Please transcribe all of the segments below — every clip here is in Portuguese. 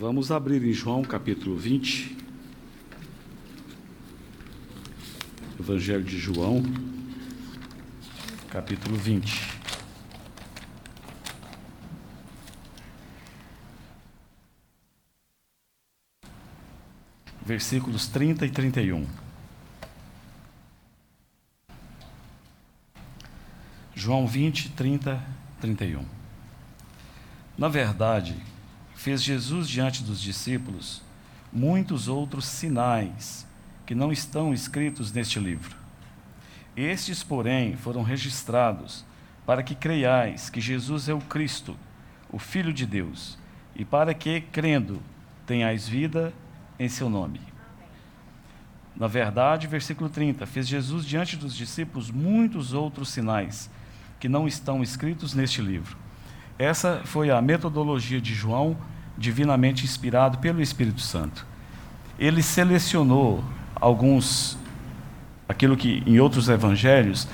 Vamos abrir em João capítulo 20. Evangelho de João, capítulo 20. Versículos 30 e 31. João 20, 30, 31. Na verdade, fez Jesus diante dos discípulos muitos outros sinais que não estão escritos neste livro. Estes, porém, foram registrados para que creiais que Jesus é o Cristo, o Filho de Deus, e para que, crendo, tenhais vida em seu nome. Na verdade, versículo 30, fez Jesus diante dos discípulos muitos outros sinais que não estão escritos neste livro essa foi a metodologia de João, divinamente inspirado pelo Espírito Santo. Ele selecionou alguns, aquilo que em outros evangelhos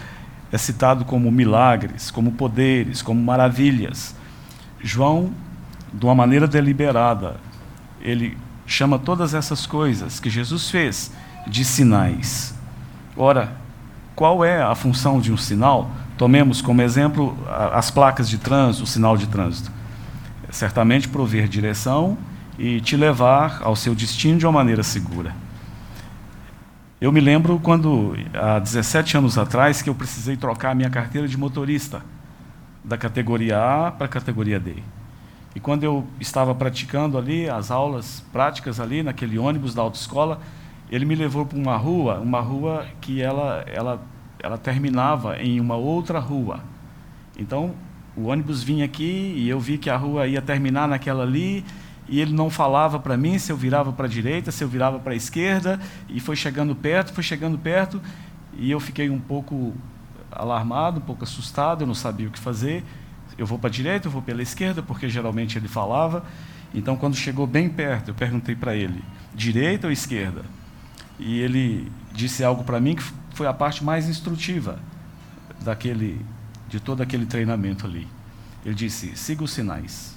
é citado como milagres, como poderes, como maravilhas. João, de uma maneira deliberada, ele chama todas essas coisas que Jesus fez de sinais. Ora, qual é a função de um sinal? Tomemos como exemplo as placas de trânsito, o sinal de trânsito. Certamente prover direção e te levar ao seu destino de uma maneira segura. Eu me lembro quando, há 17 anos atrás, que eu precisei trocar a minha carteira de motorista, da categoria A para a categoria D. E quando eu estava praticando ali as aulas práticas ali naquele ônibus da autoescola, ele me levou para uma rua, uma rua que ela, ela ela terminava em uma outra rua. Então, o ônibus vinha aqui e eu vi que a rua ia terminar naquela ali e ele não falava para mim se eu virava para a direita, se eu virava para a esquerda e foi chegando perto, foi chegando perto e eu fiquei um pouco alarmado, um pouco assustado, eu não sabia o que fazer. Eu vou para a direita, eu vou pela esquerda, porque geralmente ele falava. Então, quando chegou bem perto, eu perguntei para ele: direita ou esquerda? E ele disse algo para mim que foi a parte mais instrutiva daquele, de todo aquele treinamento ali. Ele disse: siga os sinais.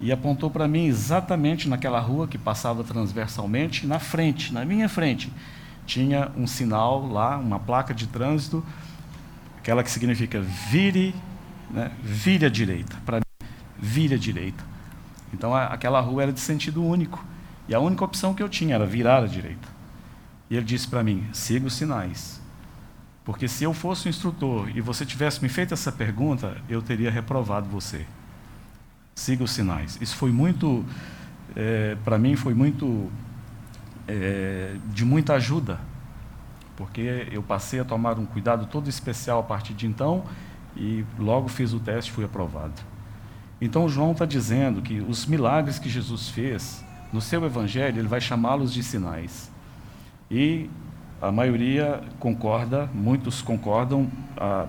E apontou para mim exatamente naquela rua que passava transversalmente, na frente, na minha frente, tinha um sinal lá, uma placa de trânsito, aquela que significa vire, né, vire à direita. Para mim, vire à direita. Então aquela rua era de sentido único. E a única opção que eu tinha era virar à direita. E ele disse para mim: siga os sinais. Porque se eu fosse o instrutor e você tivesse me feito essa pergunta, eu teria reprovado você. Siga os sinais. Isso foi muito, é, para mim, foi muito, é, de muita ajuda. Porque eu passei a tomar um cuidado todo especial a partir de então e logo fiz o teste e fui aprovado. Então, João está dizendo que os milagres que Jesus fez, no seu evangelho, ele vai chamá-los de sinais. E a maioria concorda, muitos concordam,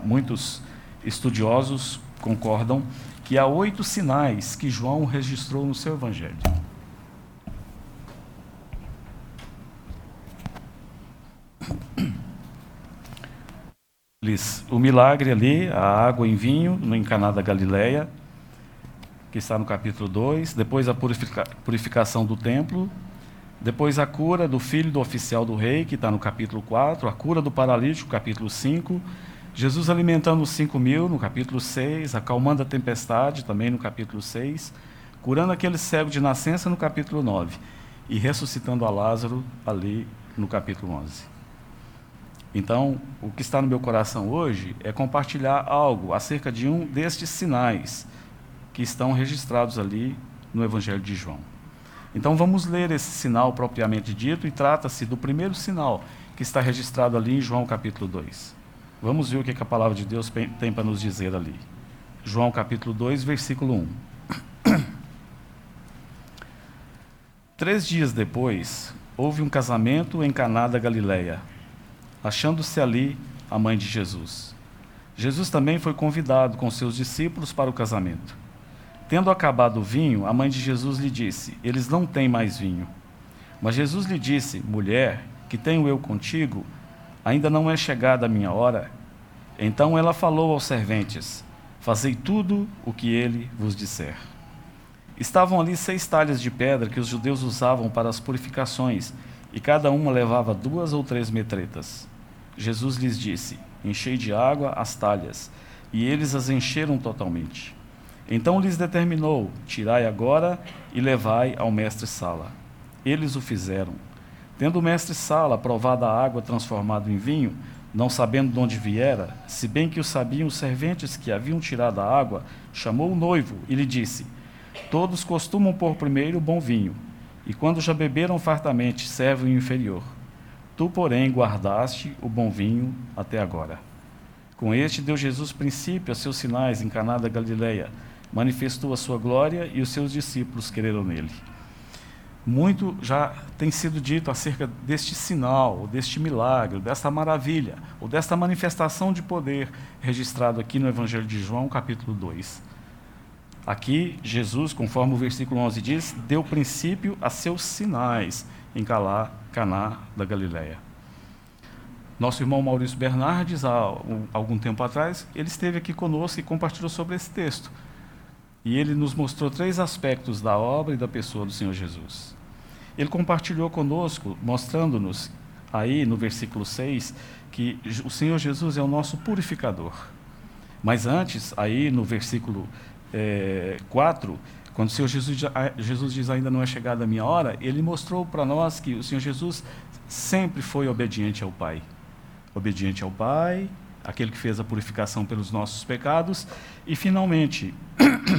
muitos estudiosos concordam que há oito sinais que João registrou no seu evangelho. O milagre ali, a água em vinho, no Encaná da Galileia, que está no capítulo 2, depois a purificação do templo, depois a cura do filho do oficial do rei, que está no capítulo 4, a cura do paralítico, capítulo 5, Jesus alimentando os 5 mil, no capítulo 6, acalmando a tempestade, também no capítulo 6, curando aquele cego de nascença, no capítulo 9, e ressuscitando a Lázaro, ali no capítulo 11. Então, o que está no meu coração hoje é compartilhar algo acerca de um destes sinais que estão registrados ali no Evangelho de João. Então vamos ler esse sinal propriamente dito e trata-se do primeiro sinal que está registrado ali em João capítulo 2. Vamos ver o que a palavra de Deus tem para nos dizer ali. João capítulo 2, versículo 1. Três dias depois, houve um casamento em Caná da Galileia, achando-se ali a mãe de Jesus. Jesus também foi convidado com seus discípulos para o casamento. Tendo acabado o vinho, a mãe de Jesus lhe disse: Eles não têm mais vinho. Mas Jesus lhe disse: Mulher, que tenho eu contigo, ainda não é chegada a minha hora. Então ela falou aos serventes: Fazei tudo o que ele vos disser. Estavam ali seis talhas de pedra que os judeus usavam para as purificações, e cada uma levava duas ou três metretas. Jesus lhes disse: Enchei de água as talhas, e eles as encheram totalmente. Então lhes determinou: Tirai agora e levai ao mestre-sala. Eles o fizeram. Tendo o mestre-sala provado a água transformada em vinho, não sabendo de onde viera, se bem que o sabiam os serventes que haviam tirado a água, chamou o noivo e lhe disse: Todos costumam pôr primeiro o bom vinho, e quando já beberam fartamente, servem o inferior. Tu, porém, guardaste o bom vinho até agora. Com este deu Jesus princípio a seus sinais em Caná da Galileia, manifestou a sua glória e os seus discípulos creram nele. Muito já tem sido dito acerca deste sinal, deste milagre, desta maravilha, ou desta manifestação de poder registrado aqui no Evangelho de João, capítulo 2. Aqui, Jesus, conforme o versículo 11 diz, deu princípio a seus sinais em Calá, Caná da Galileia. Nosso irmão Maurício Bernardes, há algum tempo atrás, ele esteve aqui conosco e compartilhou sobre esse texto. E ele nos mostrou três aspectos da obra e da pessoa do Senhor Jesus. Ele compartilhou conosco, mostrando-nos, aí no versículo 6, que o Senhor Jesus é o nosso purificador. Mas antes, aí no versículo é, 4, quando o Senhor Jesus, Jesus diz ainda não é chegada a minha hora, ele mostrou para nós que o Senhor Jesus sempre foi obediente ao Pai. Obediente ao Pai, aquele que fez a purificação pelos nossos pecados, e finalmente,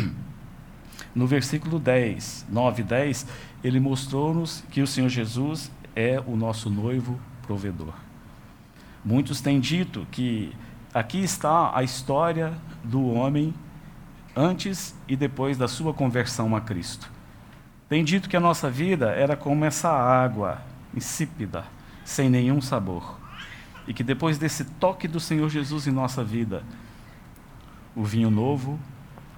no versículo 10, 9 e 10, ele mostrou-nos que o Senhor Jesus é o nosso noivo provedor. Muitos têm dito que aqui está a história do homem antes e depois da sua conversão a Cristo. Tem dito que a nossa vida era como essa água insípida, sem nenhum sabor. E que depois desse toque do Senhor Jesus em nossa vida, o vinho novo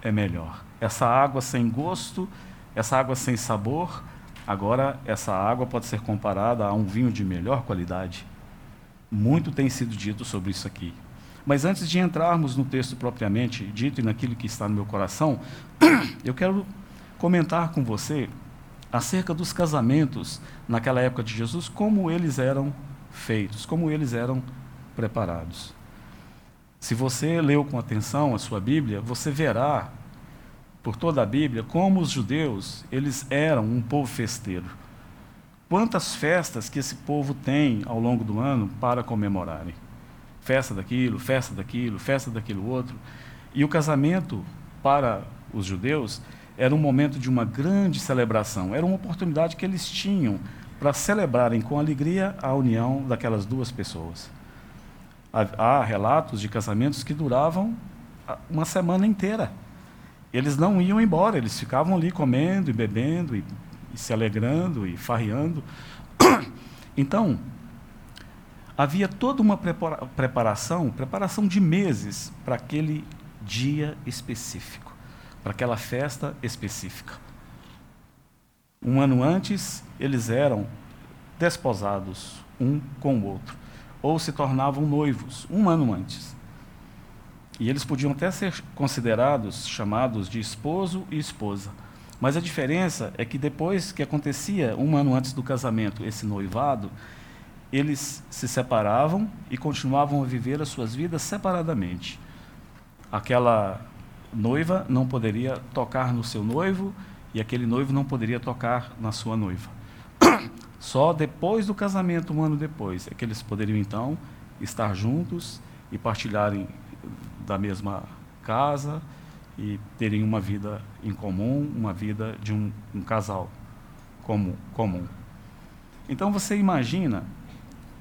é melhor. Essa água sem gosto, essa água sem sabor, agora essa água pode ser comparada a um vinho de melhor qualidade. Muito tem sido dito sobre isso aqui. Mas antes de entrarmos no texto propriamente dito e naquilo que está no meu coração, eu quero comentar com você acerca dos casamentos naquela época de Jesus, como eles eram feitos, como eles eram preparados. Se você leu com atenção a sua Bíblia, você verá por toda a Bíblia como os judeus, eles eram um povo festeiro. Quantas festas que esse povo tem ao longo do ano para comemorarem festa daquilo, festa daquilo, festa daquilo outro. E o casamento, para os judeus, era um momento de uma grande celebração, era uma oportunidade que eles tinham para celebrarem com alegria a união daquelas duas pessoas. Há relatos de casamentos que duravam uma semana inteira. Eles não iam embora, eles ficavam ali comendo e bebendo e, e se alegrando e farreando. Então, havia toda uma preparação, preparação de meses para aquele dia específico, para aquela festa específica. Um ano antes, eles eram desposados um com o outro, ou se tornavam noivos um ano antes. E eles podiam até ser considerados, chamados de esposo e esposa. Mas a diferença é que depois que acontecia, um ano antes do casamento, esse noivado, eles se separavam e continuavam a viver as suas vidas separadamente. Aquela noiva não poderia tocar no seu noivo e aquele noivo não poderia tocar na sua noiva. Só depois do casamento, um ano depois, é que eles poderiam então estar juntos e partilharem da mesma casa e terem uma vida em comum, uma vida de um, um casal comum, comum. Então você imagina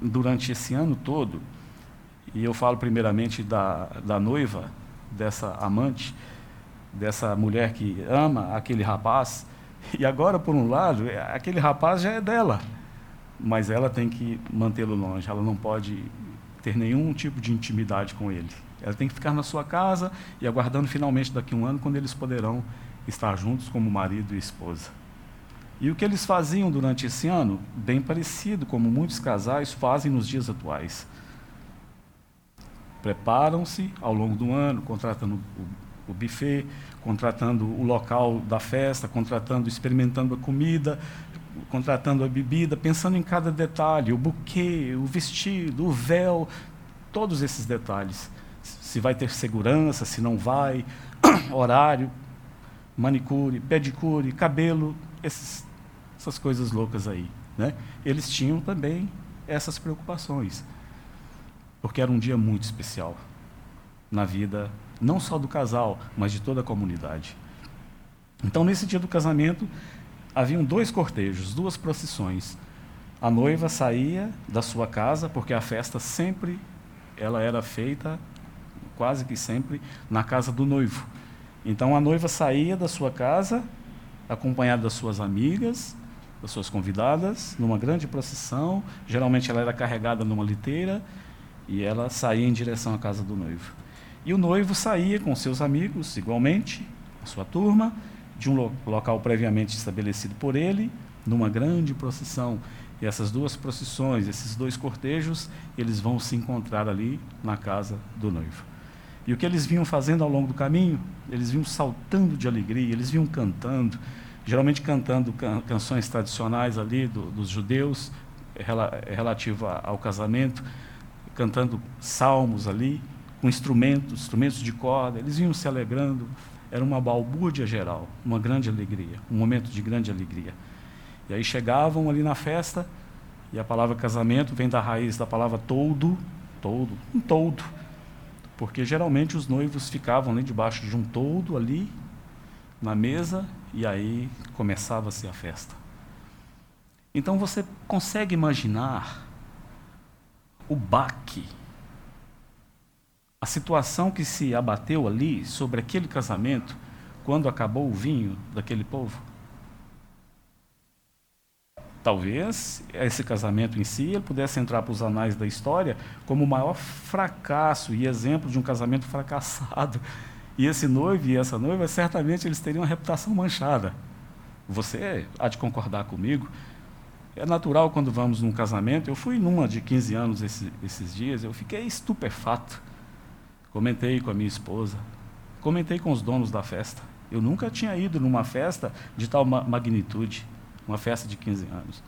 durante esse ano todo, e eu falo primeiramente da, da noiva, dessa amante, dessa mulher que ama aquele rapaz, e agora, por um lado, é, aquele rapaz já é dela, mas ela tem que mantê-lo longe, ela não pode ter nenhum tipo de intimidade com ele. Ela tem que ficar na sua casa e aguardando finalmente daqui a um ano, quando eles poderão estar juntos como marido e esposa. E o que eles faziam durante esse ano? Bem parecido como muitos casais fazem nos dias atuais. Preparam-se ao longo do ano, contratando o buffet, contratando o local da festa, contratando, experimentando a comida, contratando a bebida, pensando em cada detalhe, o buquê, o vestido, o véu, todos esses detalhes. Se vai ter segurança, se não vai, horário, manicure, pedicure, cabelo, esses, essas coisas loucas aí. Né? Eles tinham também essas preocupações, porque era um dia muito especial na vida, não só do casal, mas de toda a comunidade. Então, nesse dia do casamento, haviam dois cortejos, duas procissões. A noiva saía da sua casa, porque a festa sempre ela era feita quase que sempre na casa do noivo. Então a noiva saía da sua casa, acompanhada das suas amigas, das suas convidadas, numa grande procissão. Geralmente ela era carregada numa liteira e ela saía em direção à casa do noivo. E o noivo saía com seus amigos, igualmente, a sua turma, de um lo local previamente estabelecido por ele, numa grande procissão. E essas duas procissões, esses dois cortejos, eles vão se encontrar ali na casa do noivo. E o que eles vinham fazendo ao longo do caminho? Eles vinham saltando de alegria, eles vinham cantando, geralmente cantando can canções tradicionais ali do, dos judeus, rela relativo ao casamento, cantando salmos ali, com instrumentos, instrumentos de corda, eles vinham se alegrando, era uma balbúrdia geral, uma grande alegria, um momento de grande alegria. E aí chegavam ali na festa, e a palavra casamento vem da raiz da palavra todo, todo, um todo. Porque geralmente os noivos ficavam ali debaixo de um todo ali, na mesa, e aí começava-se a festa. Então você consegue imaginar o baque a situação que se abateu ali sobre aquele casamento quando acabou o vinho daquele povo? Talvez esse casamento em si ele pudesse entrar para os anais da história como o maior fracasso e exemplo de um casamento fracassado. E esse noivo e essa noiva, certamente eles teriam uma reputação manchada. Você há de concordar comigo. É natural quando vamos num casamento. Eu fui numa de 15 anos esse, esses dias, eu fiquei estupefato Comentei com a minha esposa, comentei com os donos da festa. Eu nunca tinha ido numa festa de tal magnitude, uma festa de 15 anos.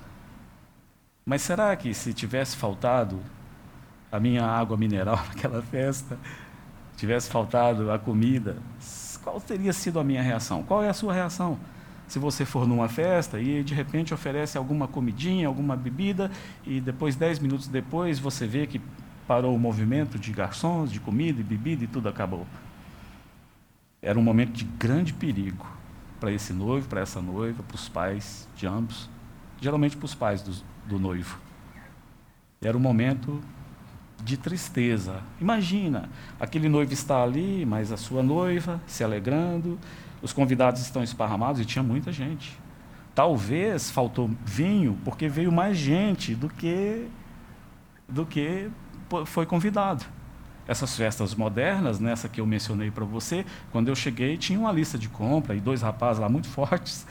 Mas será que se tivesse faltado a minha água mineral naquela festa, tivesse faltado a comida, qual teria sido a minha reação? Qual é a sua reação? Se você for numa festa e de repente oferece alguma comidinha, alguma bebida, e depois, dez minutos depois, você vê que parou o movimento de garçons, de comida e bebida e tudo acabou. Era um momento de grande perigo para esse noivo, para essa noiva, para os pais de ambos, geralmente para os pais do, do noivo. Era um momento de tristeza. Imagina, aquele noivo está ali, mas a sua noiva se alegrando, os convidados estão esparramados e tinha muita gente. Talvez faltou vinho porque veio mais gente do que do que foi convidado. Essas festas modernas, nessa que eu mencionei para você, quando eu cheguei, tinha uma lista de compra e dois rapazes lá muito fortes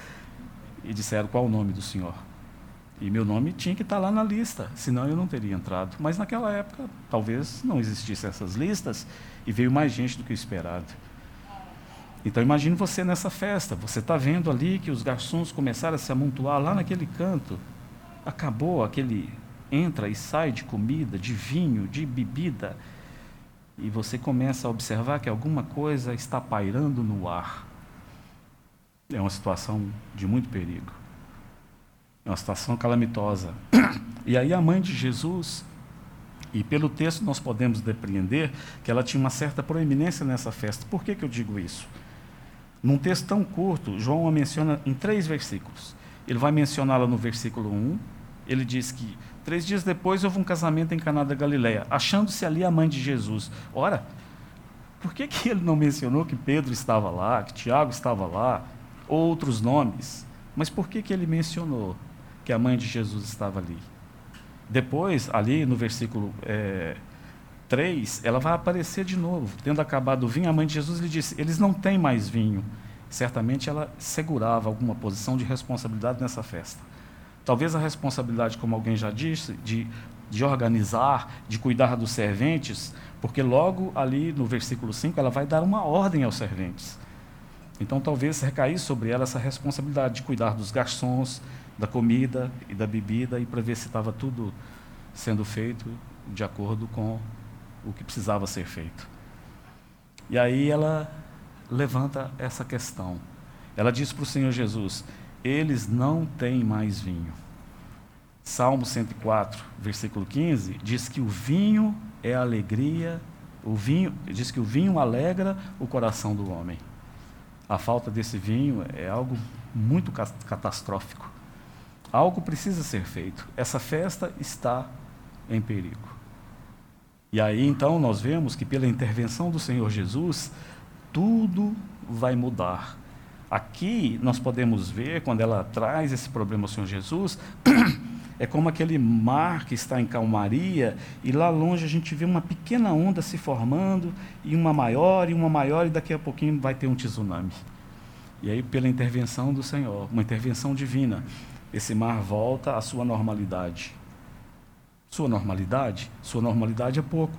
e disseram qual o nome do senhor. E meu nome tinha que estar tá lá na lista, senão eu não teria entrado. Mas naquela época, talvez não existissem essas listas e veio mais gente do que esperado. Então imagine você nessa festa, você está vendo ali que os garçons começaram a se amontoar lá naquele canto. Acabou aquele entra e sai de comida, de vinho, de bebida, e você começa a observar que alguma coisa está pairando no ar. É uma situação de muito perigo. É uma situação calamitosa. E aí a mãe de Jesus, e pelo texto nós podemos depreender que ela tinha uma certa proeminência nessa festa. Por que, que eu digo isso? Num texto tão curto, João a menciona em três versículos. Ele vai mencioná-la no versículo 1, ele diz que Três dias depois houve um casamento em Caná da Galileia, achando-se ali a mãe de Jesus. Ora, por que, que ele não mencionou que Pedro estava lá, que Tiago estava lá, outros nomes? Mas por que, que ele mencionou que a mãe de Jesus estava ali? Depois, ali no versículo é, 3, ela vai aparecer de novo. Tendo acabado o vinho, a mãe de Jesus lhe disse: Eles não têm mais vinho. Certamente ela segurava alguma posição de responsabilidade nessa festa. Talvez a responsabilidade, como alguém já disse, de de organizar, de cuidar dos serventes, porque logo ali no versículo 5 ela vai dar uma ordem aos serventes. Então talvez recair sobre ela essa responsabilidade de cuidar dos garçons, da comida e da bebida e para ver se estava tudo sendo feito de acordo com o que precisava ser feito. E aí ela levanta essa questão. Ela diz para o Senhor Jesus: Eles não têm mais vinho. Salmo 104, versículo 15, diz que o vinho é alegria, o vinho, diz que o vinho alegra o coração do homem. A falta desse vinho é algo muito catastrófico. Algo precisa ser feito. Essa festa está em perigo. E aí então nós vemos que pela intervenção do Senhor Jesus, tudo vai mudar. Aqui nós podemos ver, quando ela traz esse problema ao Senhor Jesus, é como aquele mar que está em calmaria e lá longe a gente vê uma pequena onda se formando, e uma maior, e uma maior, e daqui a pouquinho vai ter um tsunami. E aí, pela intervenção do Senhor, uma intervenção divina, esse mar volta à sua normalidade. Sua normalidade? Sua normalidade é pouco.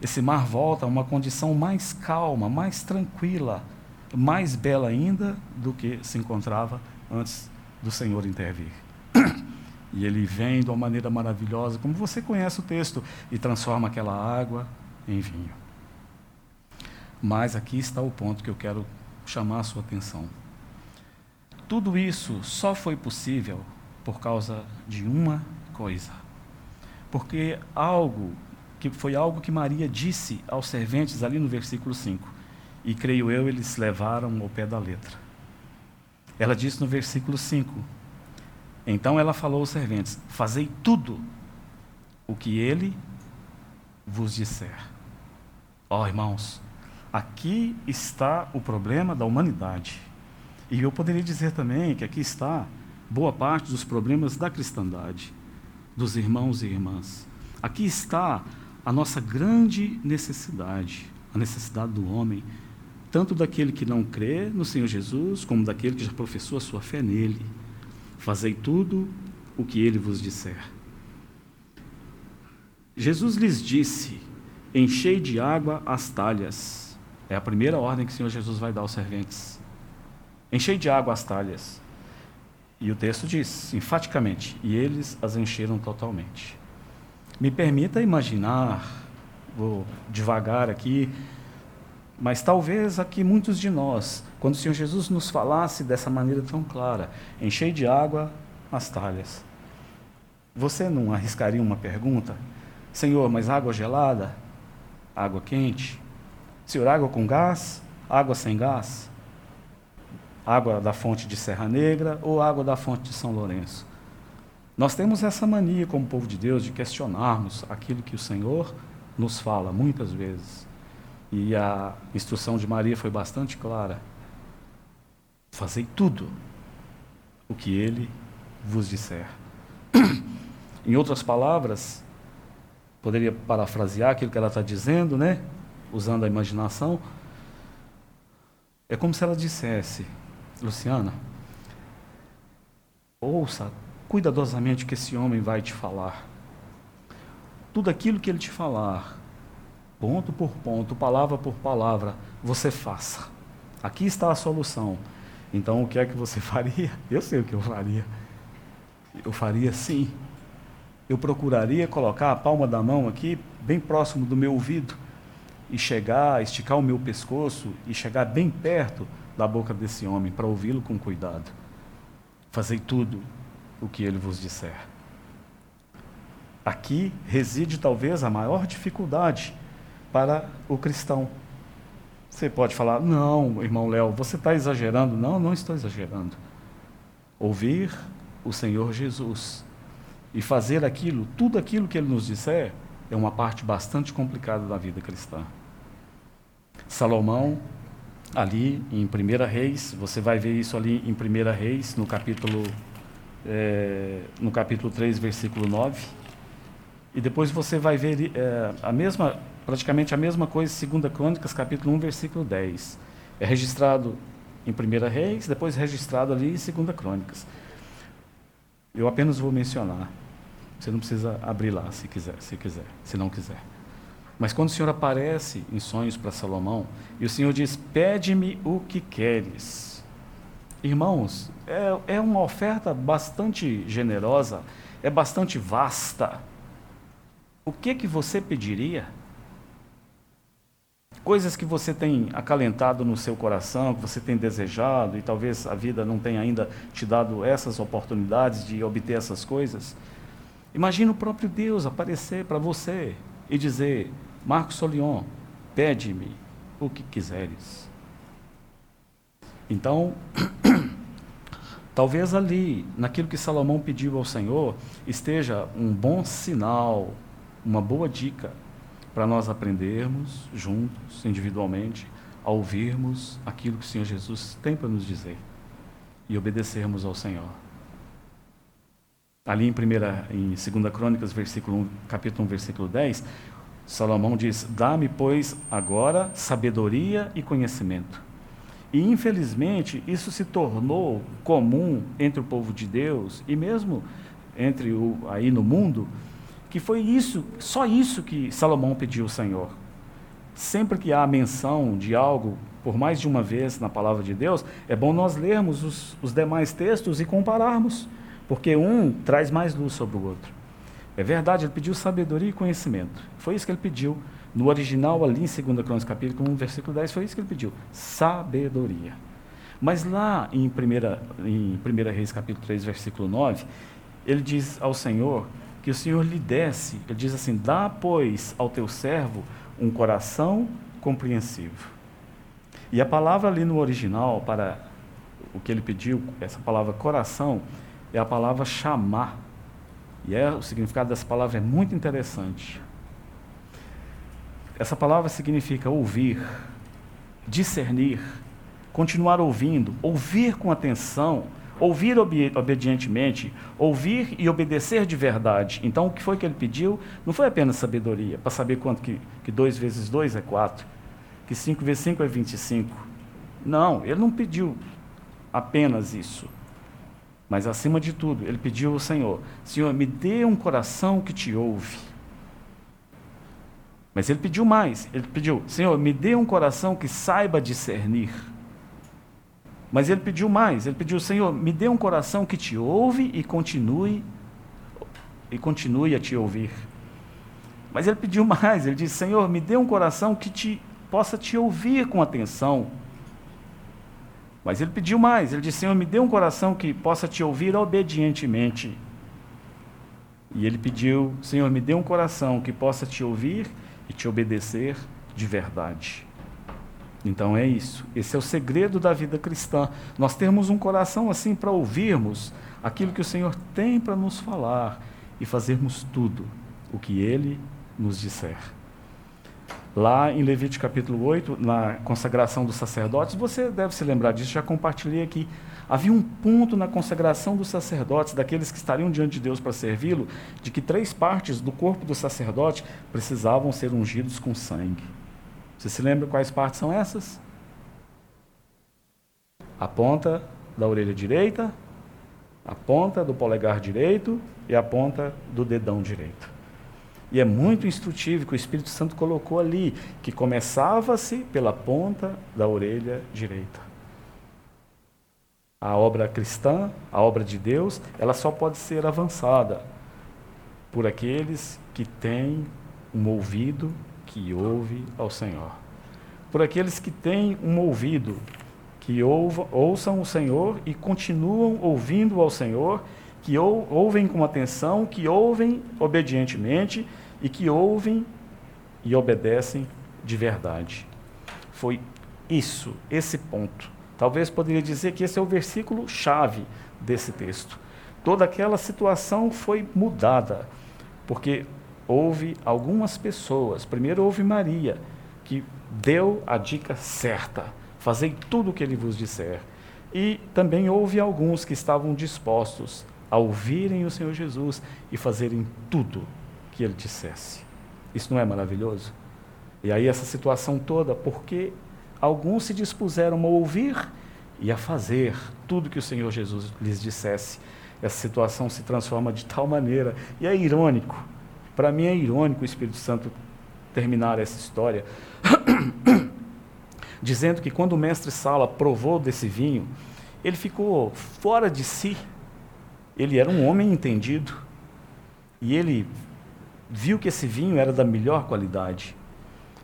Esse mar volta a uma condição mais calma, mais tranquila, mais bela ainda do que se encontrava antes do Senhor intervir. E ele vem de uma maneira maravilhosa, como você conhece o texto, e transforma aquela água em vinho. Mas aqui está o ponto que eu quero chamar a sua atenção. Tudo isso só foi possível por causa de uma coisa. Porque algo que foi algo que Maria disse aos serventes ali no versículo 5. E creio eu, eles levaram ao pé da letra. Ela disse no versículo 5: Então ela falou aos serventes: Fazei tudo o que ele vos disser. Ó oh, irmãos, aqui está o problema da humanidade. E eu poderia dizer também que aqui está boa parte dos problemas da cristandade, dos irmãos e irmãs. Aqui está a nossa grande necessidade, a necessidade do homem, tanto daquele que não crê no Senhor Jesus, como daquele que já professou a sua fé nele. Fazei tudo o que ele vos disser. Jesus lhes disse: Enchei de água as talhas. É a primeira ordem que o Senhor Jesus vai dar aos serventes. Enchei de água as talhas. E o texto diz, enfaticamente, e eles as encheram totalmente. Me permita imaginar, vou devagar aqui, mas talvez aqui muitos de nós, quando o Senhor Jesus nos falasse dessa maneira tão clara, enchei de água as talhas. Você não arriscaria uma pergunta? Senhor, mas água gelada? Água quente? Senhor, água com gás? Água sem gás? água da fonte de Serra Negra ou água da fonte de São Lourenço. Nós temos essa mania, como povo de Deus, de questionarmos aquilo que o Senhor nos fala muitas vezes. E a instrução de Maria foi bastante clara. Fazei tudo o que ele vos disser. em outras palavras, poderia parafrasear aquilo que ela está dizendo, né? Usando a imaginação. É como se ela dissesse: Luciana, ouça cuidadosamente o que esse homem vai te falar. Tudo aquilo que ele te falar, ponto por ponto, palavra por palavra, você faça. Aqui está a solução. Então, o que é que você faria? Eu sei o que eu faria. Eu faria sim. Eu procuraria colocar a palma da mão aqui, bem próximo do meu ouvido, e chegar, esticar o meu pescoço e chegar bem perto da boca desse homem para ouvi-lo com cuidado. Fazei tudo o que ele vos disser. Aqui reside talvez a maior dificuldade para o cristão. Você pode falar, não, irmão Léo, você está exagerando. Não, não estou exagerando. Ouvir o Senhor Jesus e fazer aquilo, tudo aquilo que ele nos disser, é uma parte bastante complicada da vida cristã. Salomão ali em 1 Reis, você vai ver isso ali em 1 Reis, no capítulo, é, no capítulo 3, versículo 9. E depois você vai ver é, a mesma, praticamente a mesma coisa em 2 Crônicas, capítulo 1, versículo 10. É registrado em 1 Reis, depois registrado ali em 2 Crônicas. Eu apenas vou mencionar. Você não precisa abrir lá se quiser, se quiser, se não quiser. Mas quando o Senhor aparece em sonhos para Salomão, e o Senhor diz: Pede-me o que queres. Irmãos, é, é uma oferta bastante generosa, é bastante vasta. O que que você pediria? Coisas que você tem acalentado no seu coração, que você tem desejado, e talvez a vida não tenha ainda te dado essas oportunidades de obter essas coisas. Imagina o próprio Deus aparecer para você e dizer: Marcos Solion, pede-me o que quiseres. Então, talvez ali, naquilo que Salomão pediu ao Senhor, esteja um bom sinal, uma boa dica para nós aprendermos juntos, individualmente, a ouvirmos aquilo que o Senhor Jesus tem para nos dizer e obedecermos ao Senhor. Ali em, primeira, em 2 Crônicas, versículo 1, capítulo 1, versículo 10, Salomão diz: Dá-me, pois, agora sabedoria e conhecimento. E, infelizmente, isso se tornou comum entre o povo de Deus e mesmo entre o, aí no mundo, que foi isso, só isso que Salomão pediu ao Senhor. Sempre que há menção de algo, por mais de uma vez na palavra de Deus, é bom nós lermos os, os demais textos e compararmos, porque um traz mais luz sobre o outro. É verdade, ele pediu sabedoria e conhecimento. Foi isso que ele pediu. No original, ali em 2 Crônicas, capítulo 1, versículo 10, foi isso que ele pediu. Sabedoria. Mas lá em 1, em 1 Reis, capítulo 3, versículo 9, ele diz ao Senhor que o Senhor lhe desse, ele diz assim: dá, pois, ao teu servo um coração compreensivo. E a palavra ali no original, para o que ele pediu, essa palavra coração, é a palavra chamar e é, o significado dessa palavra é muito interessante. Essa palavra significa ouvir, discernir, continuar ouvindo, ouvir com atenção, ouvir obedi obedientemente, ouvir e obedecer de verdade. Então, o que foi que ele pediu? Não foi apenas sabedoria, para saber quanto que, que 2 vezes 2 é 4, que 5 vezes 5 é 25. Não, ele não pediu apenas isso. Mas acima de tudo, ele pediu ao Senhor: Senhor, me dê um coração que te ouve. Mas ele pediu mais. Ele pediu: Senhor, me dê um coração que saiba discernir. Mas ele pediu mais. Ele pediu: Senhor, me dê um coração que te ouve e continue e continue a te ouvir. Mas ele pediu mais. Ele disse: Senhor, me dê um coração que te possa te ouvir com atenção mas ele pediu mais. Ele disse: Senhor, me dê um coração que possa te ouvir obedientemente. E ele pediu: Senhor, me dê um coração que possa te ouvir e te obedecer de verdade. Então é isso. Esse é o segredo da vida cristã. Nós temos um coração assim para ouvirmos aquilo que o Senhor tem para nos falar e fazermos tudo o que ele nos disser. Lá em Levítico capítulo 8, na consagração dos sacerdotes, você deve se lembrar disso, já compartilhei aqui. Havia um ponto na consagração dos sacerdotes, daqueles que estariam diante de Deus para servi-lo, de que três partes do corpo do sacerdote precisavam ser ungidos com sangue. Você se lembra quais partes são essas? A ponta da orelha direita, a ponta do polegar direito e a ponta do dedão direito. E é muito instrutivo que o Espírito Santo colocou ali, que começava-se pela ponta da orelha direita. A obra cristã, a obra de Deus, ela só pode ser avançada por aqueles que têm um ouvido que ouve ao Senhor. Por aqueles que têm um ouvido que ouva, ouçam o Senhor e continuam ouvindo ao Senhor que ou, ouvem com atenção, que ouvem obedientemente e que ouvem e obedecem de verdade. Foi isso, esse ponto. Talvez poderia dizer que esse é o versículo chave desse texto. Toda aquela situação foi mudada, porque houve algumas pessoas. Primeiro houve Maria, que deu a dica certa: fazei tudo o que ele vos disser. E também houve alguns que estavam dispostos a ouvirem o Senhor Jesus e fazerem tudo que ele dissesse. Isso não é maravilhoso? E aí essa situação toda, porque alguns se dispuseram a ouvir e a fazer tudo que o Senhor Jesus lhes dissesse. essa situação se transforma de tal maneira. E é irônico, para mim é irônico o Espírito Santo terminar essa história, dizendo que quando o mestre Sala provou desse vinho, ele ficou fora de si. Ele era um homem entendido. E ele viu que esse vinho era da melhor qualidade.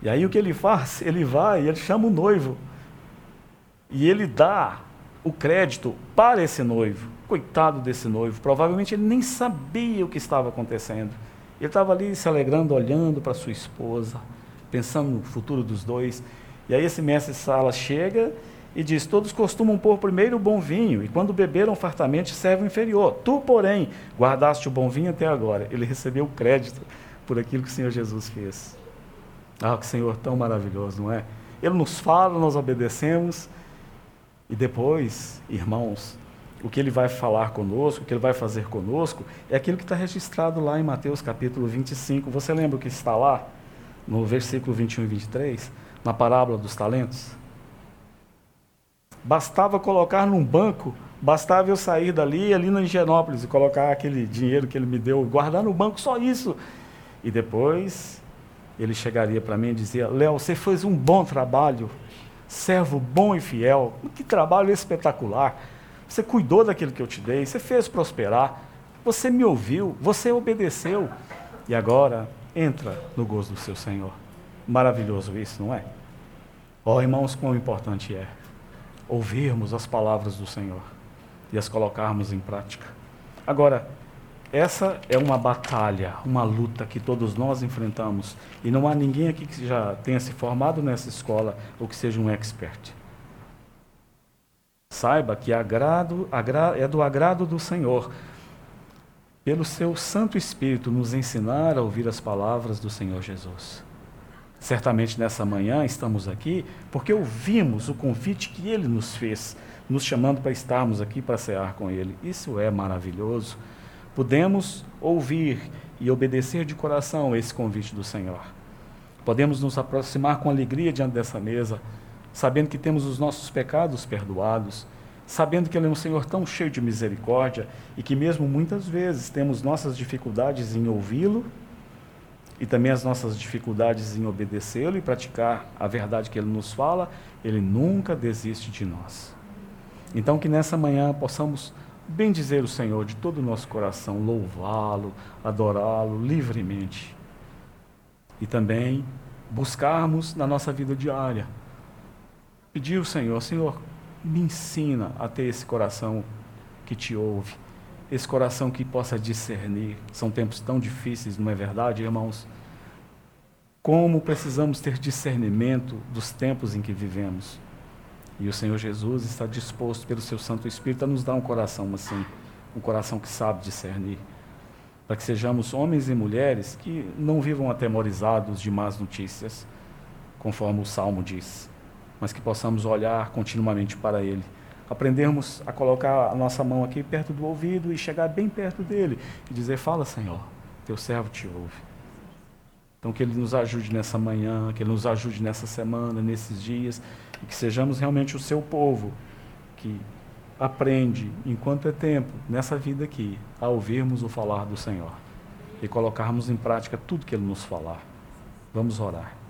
E aí o que ele faz? Ele vai ele chama o noivo. E ele dá o crédito para esse noivo. Coitado desse noivo, provavelmente ele nem sabia o que estava acontecendo. Ele estava ali se alegrando, olhando para sua esposa, pensando no futuro dos dois. E aí esse mestre Sala chega e diz: Todos costumam pôr primeiro o bom vinho, e quando beberam fartamente serve o inferior. Tu, porém, guardaste o bom vinho até agora. Ele recebeu crédito por aquilo que o Senhor Jesus fez. Ah, que Senhor tão maravilhoso, não é? Ele nos fala, nós obedecemos, e depois, irmãos, o que ele vai falar conosco, o que ele vai fazer conosco, é aquilo que está registrado lá em Mateus capítulo 25. Você lembra o que está lá? No versículo 21 e 23, na parábola dos talentos? Bastava colocar num banco, bastava eu sair dali, ali na Higienópolis, e colocar aquele dinheiro que ele me deu, guardar no banco, só isso. E depois ele chegaria para mim e dizia: Léo, você fez um bom trabalho, servo bom e fiel, que trabalho espetacular. Você cuidou daquilo que eu te dei, você fez prosperar, você me ouviu, você obedeceu. E agora entra no gozo do seu Senhor. Maravilhoso isso, não é? Ó oh, irmãos, quão importante é ouvirmos as palavras do Senhor e as colocarmos em prática. Agora, essa é uma batalha, uma luta que todos nós enfrentamos e não há ninguém aqui que já tenha se formado nessa escola ou que seja um expert. Saiba que agrado, agra, é do agrado do Senhor, pelo seu Santo Espírito, nos ensinar a ouvir as palavras do Senhor Jesus. Certamente nessa manhã estamos aqui porque ouvimos o convite que ele nos fez, nos chamando para estarmos aqui para cear com ele. Isso é maravilhoso. Podemos ouvir e obedecer de coração esse convite do Senhor. Podemos nos aproximar com alegria diante dessa mesa, sabendo que temos os nossos pecados perdoados, sabendo que Ele é um Senhor tão cheio de misericórdia e que, mesmo muitas vezes, temos nossas dificuldades em ouvi-lo e também as nossas dificuldades em obedecê-lo e praticar a verdade que ele nos fala, ele nunca desiste de nós. Então, que nessa manhã possamos bem dizer o Senhor de todo o nosso coração, louvá-lo, adorá-lo livremente. E também buscarmos na nossa vida diária. Pedir ao Senhor, Senhor, me ensina a ter esse coração que te ouve, esse coração que possa discernir. São tempos tão difíceis, não é verdade, irmãos? Como precisamos ter discernimento dos tempos em que vivemos. E o Senhor Jesus está disposto, pelo seu Santo Espírito, a nos dar um coração assim, um coração que sabe discernir. Para que sejamos homens e mulheres que não vivam atemorizados de más notícias, conforme o Salmo diz, mas que possamos olhar continuamente para Ele aprendermos a colocar a nossa mão aqui perto do ouvido e chegar bem perto dele e dizer: Fala, Senhor, teu servo te ouve. Então, que Ele nos ajude nessa manhã, que Ele nos ajude nessa semana, nesses dias, e que sejamos realmente o seu povo, que aprende, enquanto é tempo, nessa vida aqui, a ouvirmos o falar do Senhor e colocarmos em prática tudo que Ele nos falar. Vamos orar.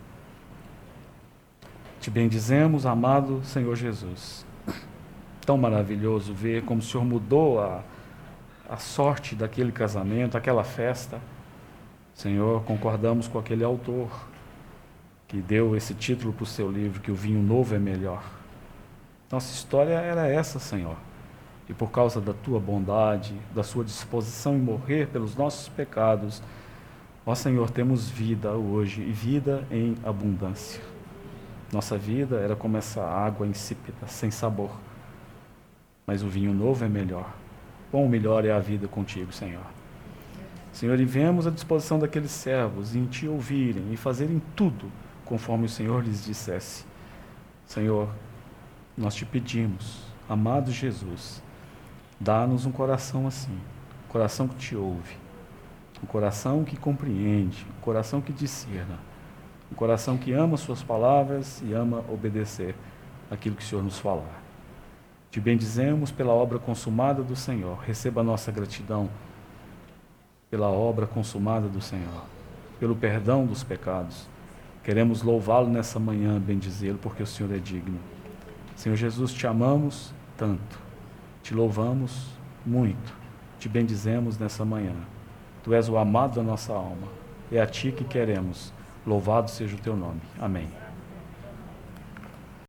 Te bendizemos, amado Senhor Jesus tão maravilhoso ver como o Senhor mudou a, a sorte daquele casamento, aquela festa. Senhor, concordamos com aquele autor que deu esse título para o seu livro, que o vinho novo é melhor. Nossa história era essa, Senhor. E por causa da tua bondade, da sua disposição em morrer pelos nossos pecados, ó Senhor, temos vida hoje e vida em abundância. Nossa vida era como essa água insípida, sem sabor mas o vinho novo é melhor. Quão melhor é a vida contigo, Senhor. Senhor, e vemos a disposição daqueles servos em te ouvirem e fazerem tudo conforme o Senhor lhes dissesse. Senhor, nós te pedimos, amado Jesus, dá-nos um coração assim, um coração que te ouve, um coração que compreende, um coração que discerna, um coração que ama Suas palavras e ama obedecer aquilo que o Senhor nos falar. Te bendizemos pela obra consumada do Senhor. Receba a nossa gratidão pela obra consumada do Senhor, pelo perdão dos pecados. Queremos louvá-lo nessa manhã, bendizê-lo, porque o Senhor é digno. Senhor Jesus, te amamos tanto, te louvamos muito, te bendizemos nessa manhã. Tu és o amado da nossa alma, é a ti que queremos. Louvado seja o teu nome. Amém.